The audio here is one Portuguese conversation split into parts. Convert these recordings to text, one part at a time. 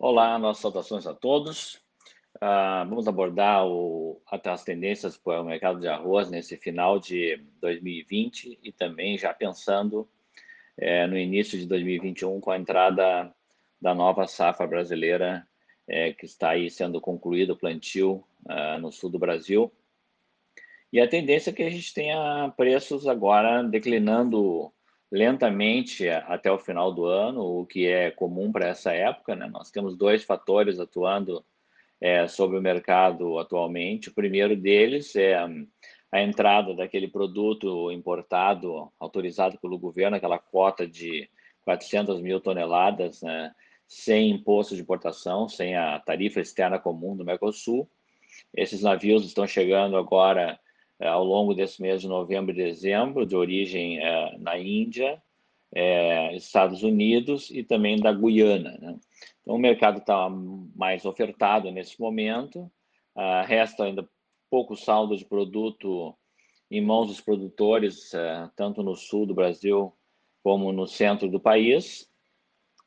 Olá, nossas saudações a todos. Uh, vamos abordar o, as tendências para o mercado de arroz nesse final de 2020 e também já pensando é, no início de 2021 com a entrada da nova safra brasileira é, que está aí sendo concluído o plantio uh, no sul do Brasil. E a tendência é que a gente tenha preços agora declinando lentamente até o final do ano, o que é comum para essa época. Né? Nós temos dois fatores atuando é, sobre o mercado atualmente. O primeiro deles é a entrada daquele produto importado, autorizado pelo governo, aquela cota de 400 mil toneladas, né? sem imposto de importação, sem a tarifa externa comum do Mercosul. Esses navios estão chegando agora ao longo desse mês de novembro e dezembro, de origem é, na Índia, é, Estados Unidos e também da Guiana. Né? Então, o mercado está mais ofertado nesse momento, uh, resta ainda pouco saldo de produto em mãos dos produtores, tanto no sul do Brasil como no centro do país,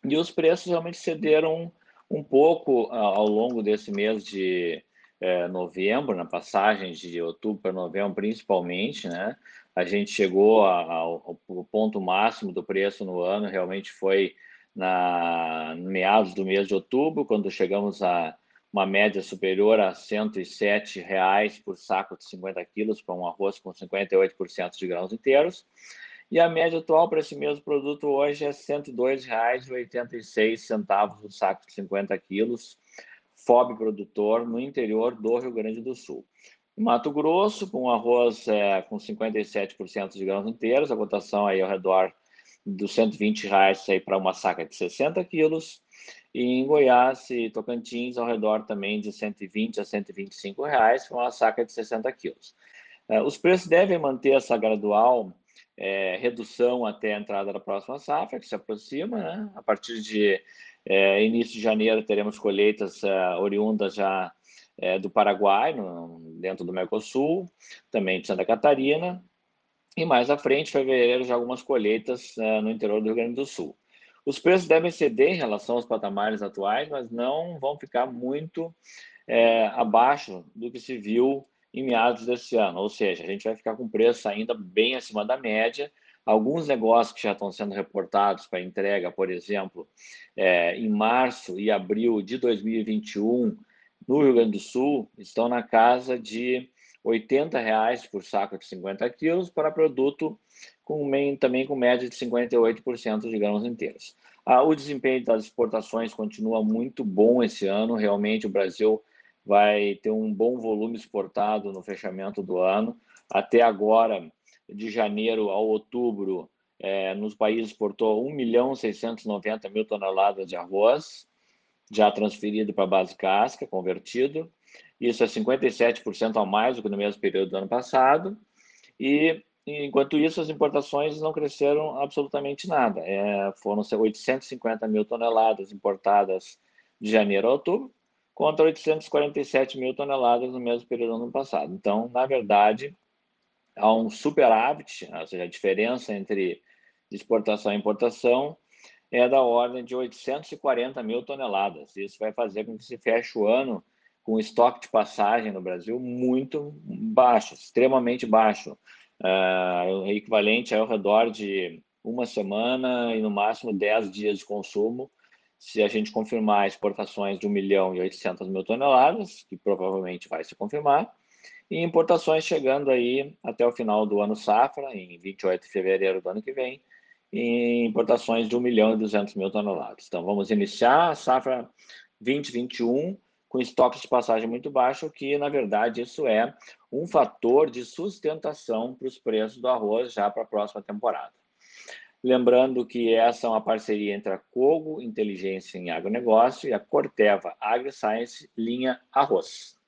e os preços realmente cederam um pouco uh, ao longo desse mês de é, novembro, na passagem de outubro para novembro, principalmente, né? A gente chegou ao, ao ponto máximo do preço no ano, realmente foi na meados do mês de outubro, quando chegamos a uma média superior a 107 reais por saco de 50 quilos para um arroz com 58% de grãos inteiros. E a média atual para esse mesmo produto hoje é R$ 102,86 por saco de 50 quilos, FOB produtor no interior do Rio Grande do Sul. Em Mato Grosso, com arroz é, com 57% de grãos inteiros, a cotação aí ao redor dos 120 reais para uma saca de 60 quilos. E em Goiás e Tocantins, ao redor também de 120 a 125 reais para uma saca de 60 quilos. É, os preços devem manter essa gradual é, redução até a entrada da próxima safra, que se aproxima, né? A partir de é, início de janeiro teremos colheitas uh, oriundas já é, do Paraguai, no, dentro do Mercosul, também de Santa Catarina, e mais à frente, fevereiro, já algumas colheitas uh, no interior do Rio Grande do Sul. Os preços devem ceder em relação aos patamares atuais, mas não vão ficar muito é, abaixo do que se viu em meados desse ano, ou seja, a gente vai ficar com preço ainda bem acima da média, Alguns negócios que já estão sendo reportados para entrega, por exemplo, é, em março e abril de 2021, no Rio Grande do Sul, estão na casa de 80 reais por saco de 50 quilos para produto com, também com média de 58% de grãos inteiros. Ah, o desempenho das exportações continua muito bom esse ano, realmente o Brasil vai ter um bom volume exportado no fechamento do ano. Até agora, de janeiro ao outubro, é, nos países exportou 1 milhão 690 mil toneladas de arroz, já transferido para a base casca, convertido. Isso é 57% a mais do que no mesmo período do ano passado. E, enquanto isso, as importações não cresceram absolutamente nada. É, foram 850 mil toneladas importadas de janeiro a outubro, contra 847 mil toneladas no mesmo período do ano passado. Então, na verdade, há um superávit, ou seja, a diferença entre exportação e importação é da ordem de 840 mil toneladas. Isso vai fazer com que se feche o ano com estoque de passagem no Brasil muito baixo, extremamente baixo, uh, equivalente ao redor de uma semana e no máximo 10 dias de consumo, se a gente confirmar exportações de 1 milhão e 800 mil toneladas, que provavelmente vai se confirmar, e importações chegando aí até o final do ano safra, em 28 de fevereiro do ano que vem, e importações de 1 milhão e 200 mil toneladas. Então, vamos iniciar a safra 2021 com estoques de passagem muito baixo, que, na verdade, isso é um fator de sustentação para os preços do arroz já para a próxima temporada. Lembrando que essa é uma parceria entre a Cogo Inteligência em Agronegócio e a Corteva AgriScience linha Arroz.